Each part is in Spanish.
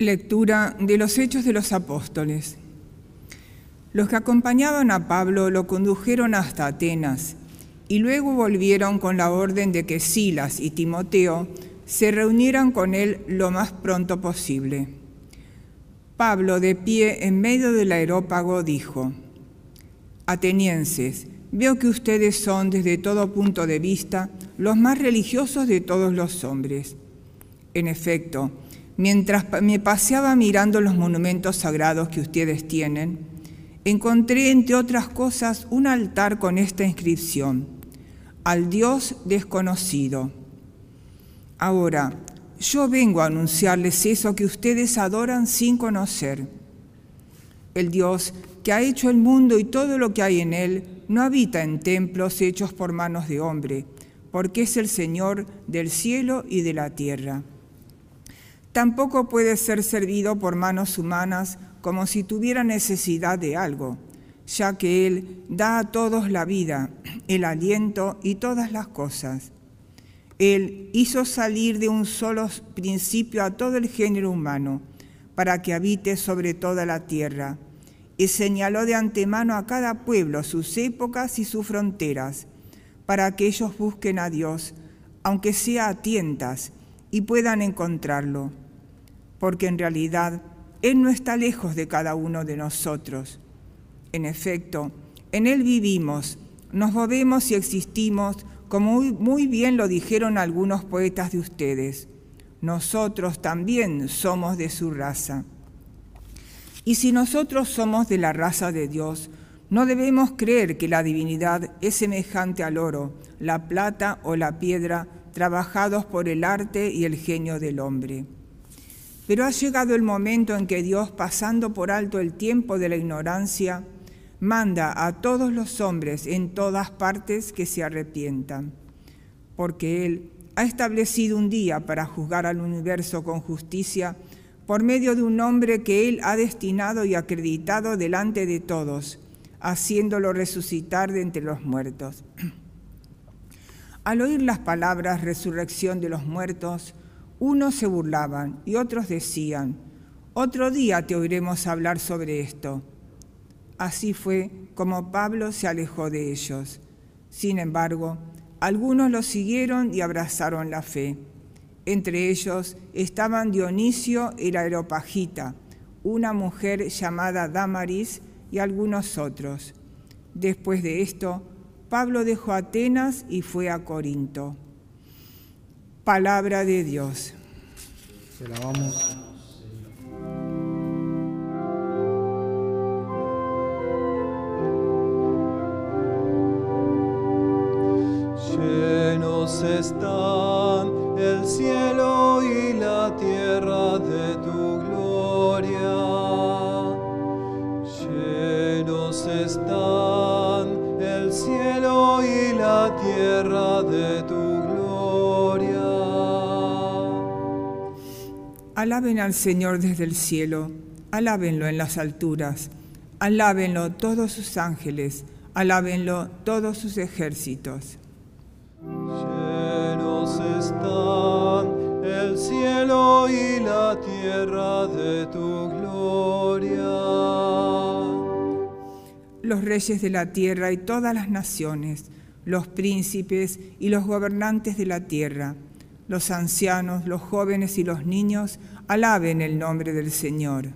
Lectura de los Hechos de los Apóstoles. Los que acompañaban a Pablo lo condujeron hasta Atenas y luego volvieron con la orden de que Silas y Timoteo se reunieran con él lo más pronto posible. Pablo, de pie en medio del aerópago, dijo, Atenienses, veo que ustedes son desde todo punto de vista los más religiosos de todos los hombres. En efecto, Mientras me paseaba mirando los monumentos sagrados que ustedes tienen, encontré, entre otras cosas, un altar con esta inscripción, al Dios desconocido. Ahora, yo vengo a anunciarles eso que ustedes adoran sin conocer. El Dios que ha hecho el mundo y todo lo que hay en él no habita en templos hechos por manos de hombre, porque es el Señor del cielo y de la tierra. Tampoco puede ser servido por manos humanas como si tuviera necesidad de algo, ya que Él da a todos la vida, el aliento y todas las cosas. Él hizo salir de un solo principio a todo el género humano, para que habite sobre toda la tierra, y señaló de antemano a cada pueblo sus épocas y sus fronteras, para que ellos busquen a Dios, aunque sea a tientas, y puedan encontrarlo porque en realidad Él no está lejos de cada uno de nosotros. En efecto, en Él vivimos, nos movemos y existimos, como muy, bien lo dijeron algunos poetas de ustedes. Nosotros también somos de su raza. Y si nosotros somos de la raza de Dios, no debemos creer que la divinidad es semejante al oro, la plata o la piedra, trabajados por el arte y el genio del hombre. Pero ha llegado el momento en que Dios, pasando por alto el tiempo de la ignorancia, manda a todos los hombres en todas partes que se arrepientan, porque Él ha establecido un día para juzgar al universo con justicia por medio de un hombre que Él ha destinado y acreditado delante de todos, haciéndolo resucitar de entre los muertos. Al oír las palabras resurrección de los muertos, unos se burlaban y otros decían, otro día te oiremos hablar sobre esto. Así fue como Pablo se alejó de ellos. Sin embargo, algunos lo siguieron y abrazaron la fe. Entre ellos estaban Dionisio y la Aeropagita, una mujer llamada Damaris y algunos otros. Después de esto, Pablo dejó Atenas y fue a Corinto. Palabra de Dios. Te la vamos. Llenos están el cielo Alaben al Señor desde el cielo, alábenlo en las alturas, alábenlo todos sus ángeles, alábenlo todos sus ejércitos. Llenos están el cielo y la tierra de tu gloria. Los reyes de la tierra y todas las naciones, los príncipes y los gobernantes de la tierra, los ancianos, los jóvenes y los niños alaben el nombre del Señor.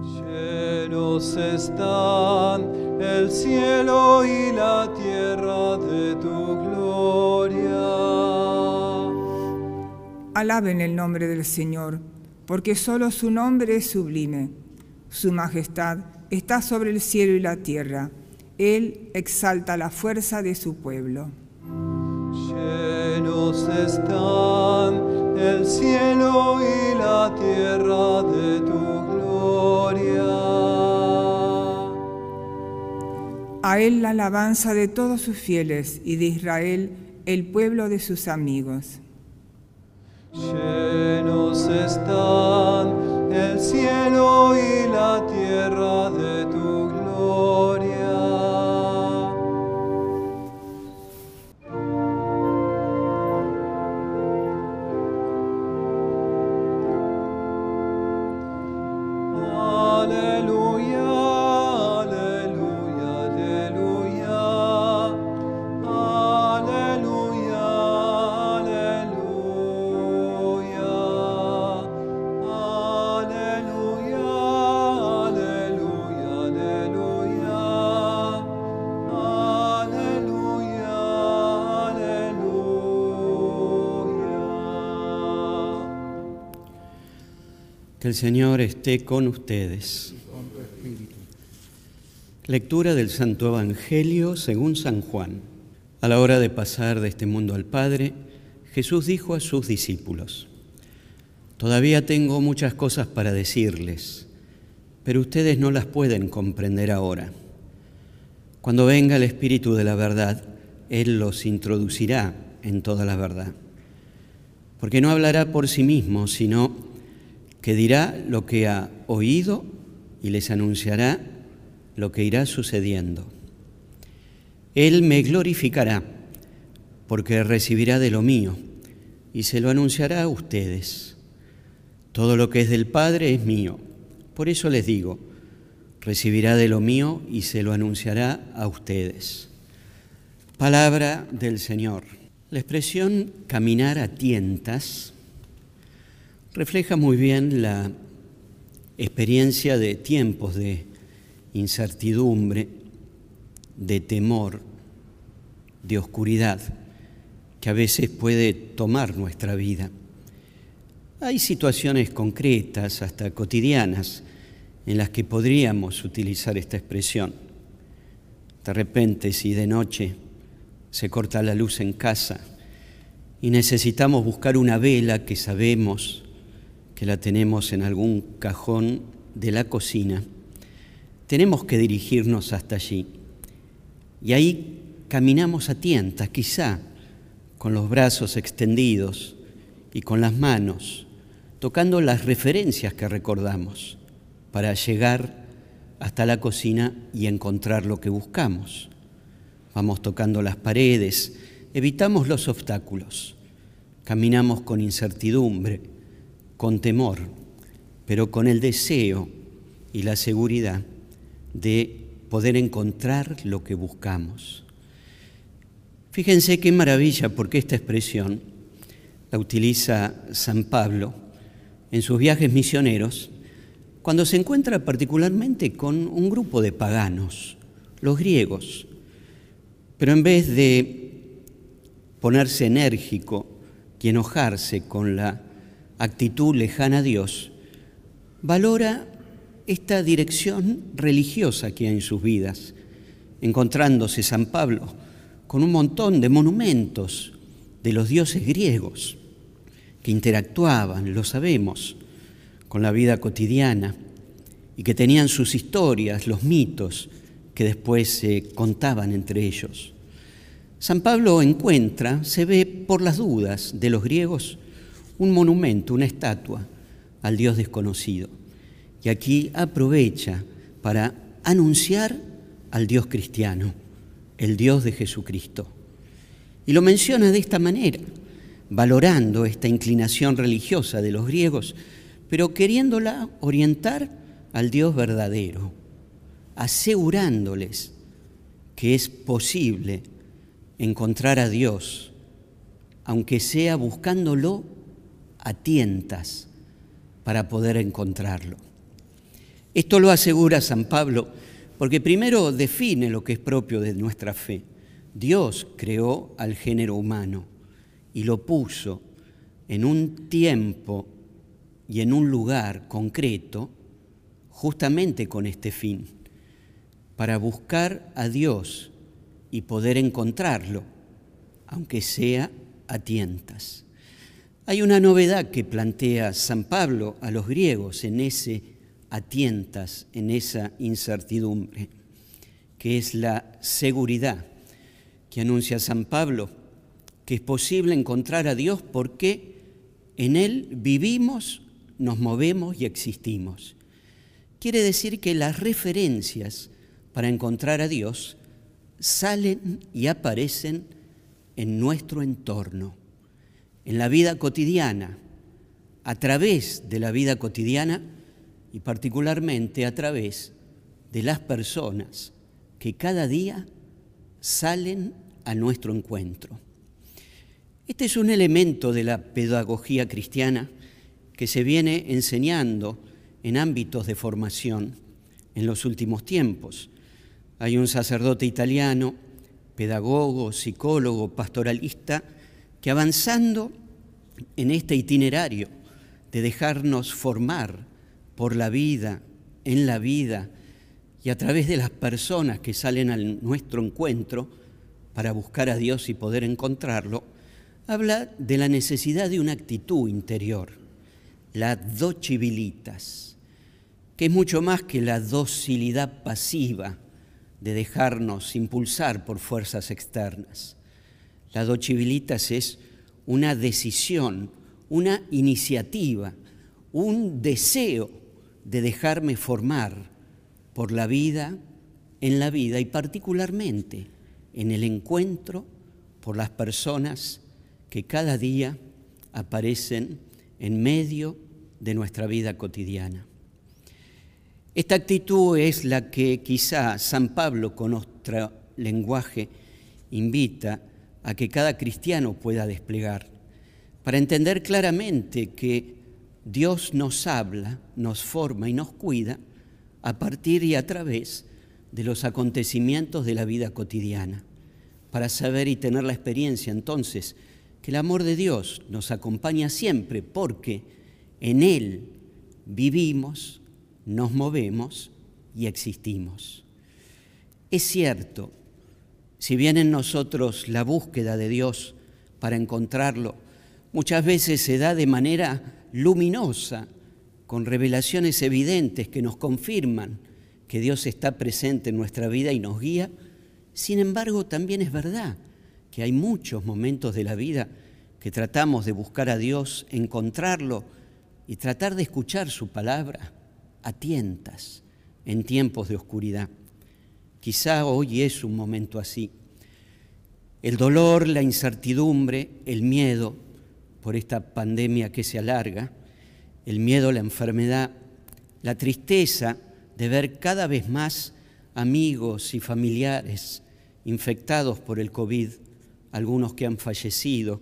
Llenos están el cielo y la tierra de tu gloria. Alaben el nombre del Señor, porque solo su nombre es sublime. Su majestad está sobre el cielo y la tierra. Él exalta la fuerza de su pueblo. Llenos están el cielo y la tierra de tu gloria. A él la alabanza de todos sus fieles y de Israel el pueblo de sus amigos. Llenos están el cielo y la tierra El Señor esté con ustedes. Lectura del Santo Evangelio según San Juan. A la hora de pasar de este mundo al Padre, Jesús dijo a sus discípulos, Todavía tengo muchas cosas para decirles, pero ustedes no las pueden comprender ahora. Cuando venga el Espíritu de la verdad, Él los introducirá en toda la verdad. Porque no hablará por sí mismo, sino que dirá lo que ha oído y les anunciará lo que irá sucediendo. Él me glorificará, porque recibirá de lo mío y se lo anunciará a ustedes. Todo lo que es del Padre es mío. Por eso les digo, recibirá de lo mío y se lo anunciará a ustedes. Palabra del Señor. La expresión caminar a tientas refleja muy bien la experiencia de tiempos de incertidumbre, de temor, de oscuridad que a veces puede tomar nuestra vida. Hay situaciones concretas, hasta cotidianas, en las que podríamos utilizar esta expresión. De repente, si de noche se corta la luz en casa y necesitamos buscar una vela que sabemos que la tenemos en algún cajón de la cocina, tenemos que dirigirnos hasta allí. Y ahí caminamos a tientas, quizá con los brazos extendidos y con las manos tocando las referencias que recordamos para llegar hasta la cocina y encontrar lo que buscamos. Vamos tocando las paredes, evitamos los obstáculos, caminamos con incertidumbre, con temor, pero con el deseo y la seguridad de poder encontrar lo que buscamos. Fíjense qué maravilla porque esta expresión la utiliza San Pablo en sus viajes misioneros cuando se encuentra particularmente con un grupo de paganos, los griegos. Pero en vez de ponerse enérgico y enojarse con la actitud lejana a Dios, valora esta dirección religiosa que hay en sus vidas, encontrándose San Pablo con un montón de monumentos de los dioses griegos que interactuaban, lo sabemos, con la vida cotidiana y que tenían sus historias, los mitos que después se contaban entre ellos. San Pablo encuentra, se ve por las dudas de los griegos, un monumento, una estatua al Dios desconocido. Y aquí aprovecha para anunciar al Dios cristiano, el Dios de Jesucristo. Y lo menciona de esta manera valorando esta inclinación religiosa de los griegos, pero queriéndola orientar al Dios verdadero, asegurándoles que es posible encontrar a Dios, aunque sea buscándolo a tientas para poder encontrarlo. Esto lo asegura San Pablo porque primero define lo que es propio de nuestra fe. Dios creó al género humano y lo puso en un tiempo y en un lugar concreto justamente con este fin, para buscar a Dios y poder encontrarlo, aunque sea a tientas. Hay una novedad que plantea San Pablo a los griegos en ese a tientas, en esa incertidumbre, que es la seguridad que anuncia San Pablo que es posible encontrar a Dios porque en Él vivimos, nos movemos y existimos. Quiere decir que las referencias para encontrar a Dios salen y aparecen en nuestro entorno, en la vida cotidiana, a través de la vida cotidiana y particularmente a través de las personas que cada día salen a nuestro encuentro. Este es un elemento de la pedagogía cristiana que se viene enseñando en ámbitos de formación en los últimos tiempos. Hay un sacerdote italiano, pedagogo, psicólogo, pastoralista, que avanzando en este itinerario de dejarnos formar por la vida, en la vida y a través de las personas que salen a nuestro encuentro para buscar a Dios y poder encontrarlo, habla de la necesidad de una actitud interior, la docibilitas, que es mucho más que la docilidad pasiva de dejarnos impulsar por fuerzas externas. La docibilitas es una decisión, una iniciativa, un deseo de dejarme formar por la vida, en la vida y particularmente en el encuentro por las personas que cada día aparecen en medio de nuestra vida cotidiana. Esta actitud es la que quizá San Pablo con nuestro lenguaje invita a que cada cristiano pueda desplegar, para entender claramente que Dios nos habla, nos forma y nos cuida a partir y a través de los acontecimientos de la vida cotidiana, para saber y tener la experiencia entonces que el amor de Dios nos acompaña siempre porque en Él vivimos, nos movemos y existimos. Es cierto, si bien en nosotros la búsqueda de Dios para encontrarlo muchas veces se da de manera luminosa, con revelaciones evidentes que nos confirman que Dios está presente en nuestra vida y nos guía, sin embargo también es verdad que hay muchos momentos de la vida que tratamos de buscar a Dios, encontrarlo y tratar de escuchar su palabra a tientas en tiempos de oscuridad. Quizá hoy es un momento así. El dolor, la incertidumbre, el miedo, por esta pandemia que se alarga, el miedo a la enfermedad, la tristeza de ver cada vez más amigos y familiares infectados por el COVID, algunos que han fallecido,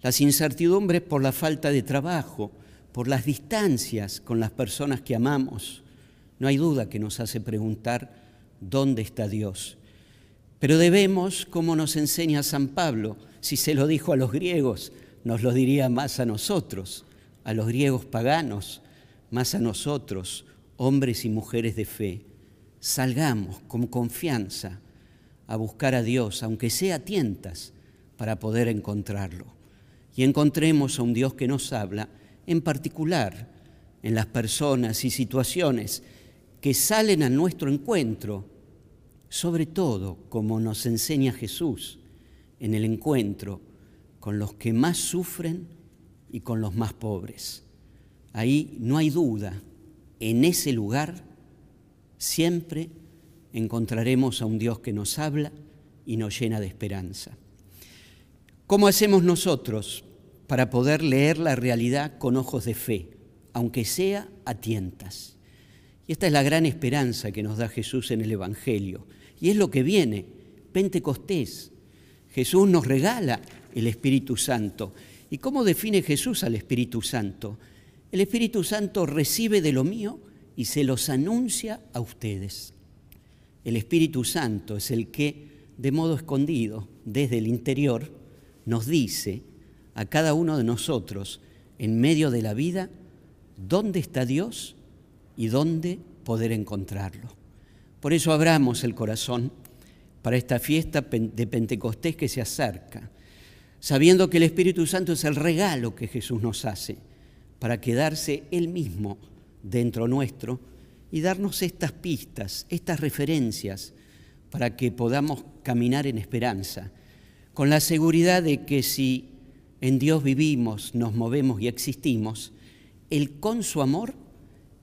las incertidumbres por la falta de trabajo, por las distancias con las personas que amamos, no hay duda que nos hace preguntar dónde está Dios. Pero debemos, como nos enseña San Pablo, si se lo dijo a los griegos, nos lo diría más a nosotros, a los griegos paganos, más a nosotros, hombres y mujeres de fe. Salgamos con confianza a buscar a Dios, aunque sea a tientas, para poder encontrarlo. Y encontremos a un Dios que nos habla, en particular en las personas y situaciones que salen a nuestro encuentro, sobre todo, como nos enseña Jesús, en el encuentro con los que más sufren y con los más pobres. Ahí no hay duda, en ese lugar siempre encontraremos a un Dios que nos habla y nos llena de esperanza. ¿Cómo hacemos nosotros para poder leer la realidad con ojos de fe, aunque sea a tientas? Y esta es la gran esperanza que nos da Jesús en el Evangelio. Y es lo que viene, Pentecostés. Jesús nos regala el Espíritu Santo. ¿Y cómo define Jesús al Espíritu Santo? El Espíritu Santo recibe de lo mío y se los anuncia a ustedes. El Espíritu Santo es el que, de modo escondido, desde el interior, nos dice a cada uno de nosotros, en medio de la vida, dónde está Dios y dónde poder encontrarlo. Por eso abramos el corazón para esta fiesta de Pentecostés que se acerca sabiendo que el Espíritu Santo es el regalo que Jesús nos hace para quedarse Él mismo dentro nuestro y darnos estas pistas, estas referencias, para que podamos caminar en esperanza, con la seguridad de que si en Dios vivimos, nos movemos y existimos, Él con su amor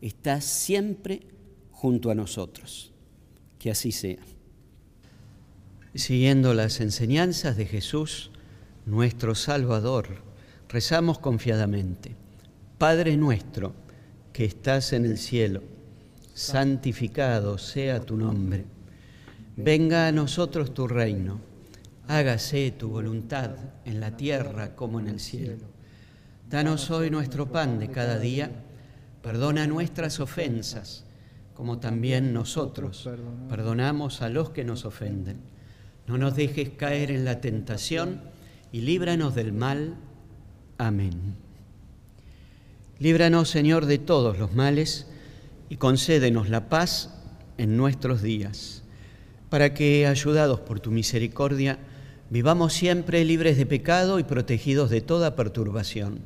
está siempre junto a nosotros. Que así sea. Siguiendo las enseñanzas de Jesús, nuestro Salvador, rezamos confiadamente. Padre nuestro, que estás en el cielo, santificado sea tu nombre. Venga a nosotros tu reino. Hágase tu voluntad en la tierra como en el cielo. Danos hoy nuestro pan de cada día. Perdona nuestras ofensas, como también nosotros perdonamos a los que nos ofenden. No nos dejes caer en la tentación y líbranos del mal. Amén. Líbranos, Señor, de todos los males y concédenos la paz en nuestros días, para que, ayudados por tu misericordia, vivamos siempre libres de pecado y protegidos de toda perturbación,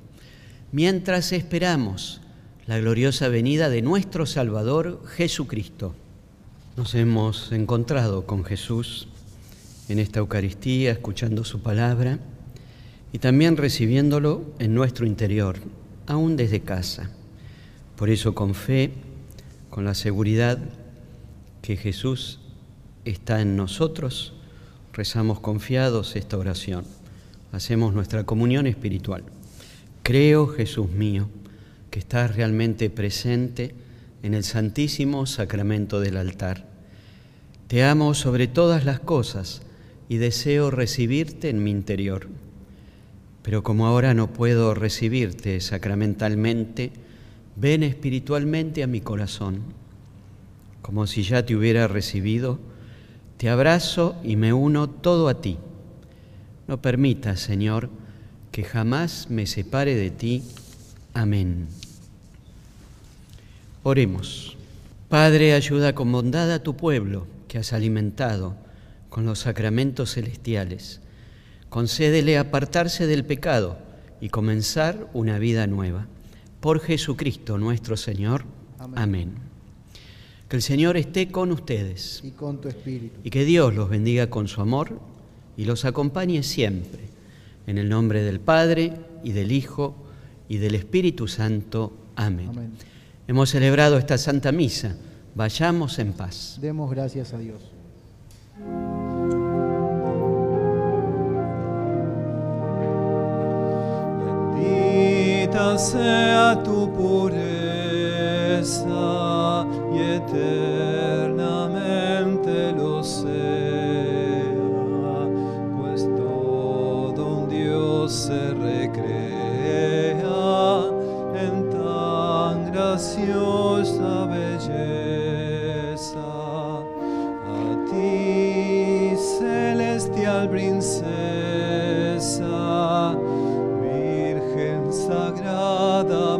mientras esperamos la gloriosa venida de nuestro Salvador Jesucristo. Nos hemos encontrado con Jesús en esta Eucaristía, escuchando su palabra y también recibiéndolo en nuestro interior aún desde casa. Por eso con fe, con la seguridad que Jesús está en nosotros, rezamos confiados esta oración. Hacemos nuestra comunión espiritual. Creo, Jesús mío, que estás realmente presente en el santísimo sacramento del altar. Te amo sobre todas las cosas y deseo recibirte en mi interior pero como ahora no puedo recibirte sacramentalmente, ven espiritualmente a mi corazón. Como si ya te hubiera recibido, te abrazo y me uno todo a ti. No permitas, Señor, que jamás me separe de ti. Amén. Oremos. Padre, ayuda con bondad a tu pueblo que has alimentado con los sacramentos celestiales concédele apartarse del pecado y comenzar una vida nueva. Por Jesucristo nuestro Señor. Amén. Que el Señor esté con ustedes. Y con tu espíritu. Y que Dios los bendiga con su amor y los acompañe siempre. En el nombre del Padre y del Hijo y del Espíritu Santo. Amén. Amén. Hemos celebrado esta Santa Misa. Vayamos en paz. Demos gracias a Dios. sea tu pureza y eternamente Sagrada